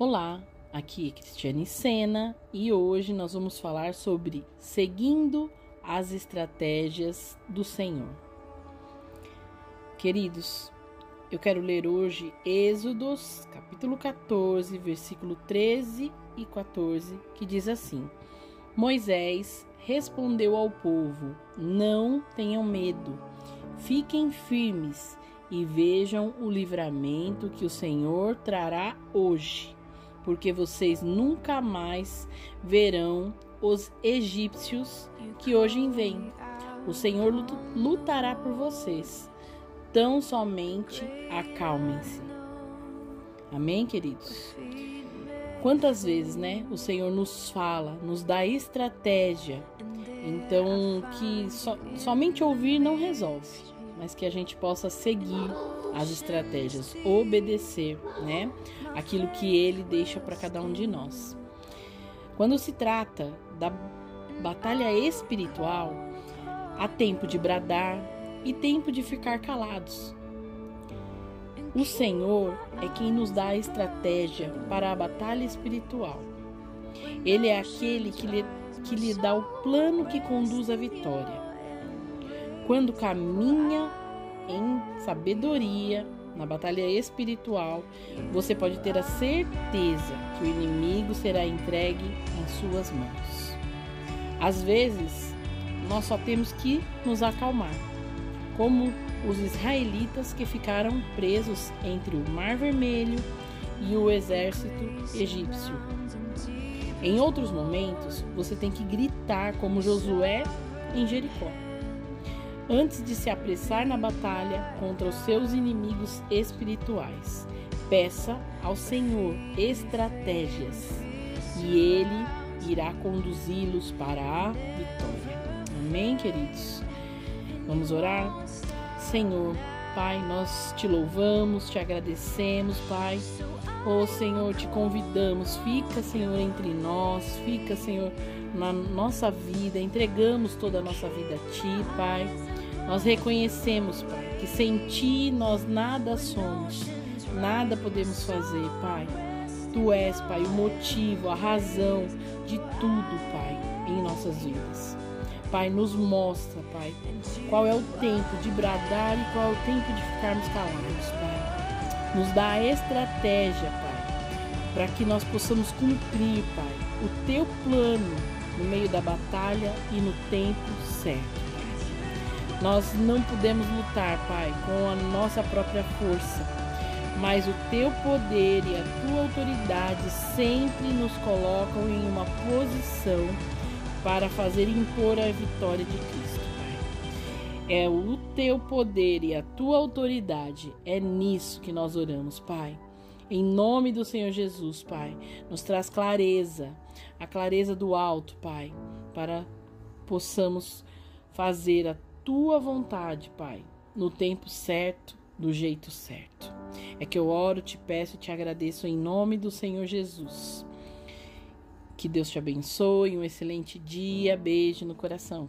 Olá, aqui é Cristiane Sena e hoje nós vamos falar sobre seguindo as estratégias do Senhor. Queridos, eu quero ler hoje Êxodos, capítulo 14, versículo 13 e 14, que diz assim: Moisés respondeu ao povo: Não tenham medo, fiquem firmes e vejam o livramento que o Senhor trará hoje porque vocês nunca mais verão os egípcios que hoje vêm. O Senhor lutará por vocês. Tão somente acalmem-se. Amém, queridos? Quantas vezes, né, o Senhor nos fala, nos dá estratégia. Então, que so, somente ouvir não resolve, mas que a gente possa seguir as estratégias, obedecer, né? Aquilo que ele deixa para cada um de nós. Quando se trata da batalha espiritual, há tempo de bradar e tempo de ficar calados. O Senhor é quem nos dá a estratégia para a batalha espiritual. Ele é aquele que lhe, que lhe dá o plano que conduz à vitória. Quando caminha em sabedoria, na batalha espiritual, você pode ter a certeza que o inimigo será entregue em suas mãos. Às vezes, nós só temos que nos acalmar, como os israelitas que ficaram presos entre o Mar Vermelho e o exército egípcio. Em outros momentos, você tem que gritar como Josué em Jericó antes de se apressar na batalha contra os seus inimigos espirituais. Peça ao Senhor estratégias e Ele irá conduzi-los para a vitória. Amém, queridos? Vamos orar? Senhor, Pai, nós te louvamos, te agradecemos, Pai. Oh Senhor, te convidamos, fica, Senhor, entre nós, fica, Senhor, na nossa vida, entregamos toda a nossa vida a Ti, Pai. Nós reconhecemos, Pai, que sem Ti nós nada somos, nada podemos fazer, Pai. Tu és, Pai, o motivo, a razão de tudo, Pai, em nossas vidas. Pai, nos mostra, Pai, qual é o tempo de bradar e qual é o tempo de ficarmos calados, Pai. Nos dá a estratégia, Pai, para que nós possamos cumprir, Pai, o Teu plano no meio da batalha e no tempo certo. Nós não podemos lutar, Pai, com a nossa própria força, mas o teu poder e a tua autoridade sempre nos colocam em uma posição para fazer impor a vitória de Cristo, Pai. É o teu poder e a tua autoridade, é nisso que nós oramos, Pai. Em nome do Senhor Jesus, Pai, nos traz clareza, a clareza do alto, Pai, para possamos fazer a tua vontade, Pai, no tempo certo, do jeito certo. É que eu oro, te peço e te agradeço em nome do Senhor Jesus. Que Deus te abençoe, um excelente dia, beijo no coração.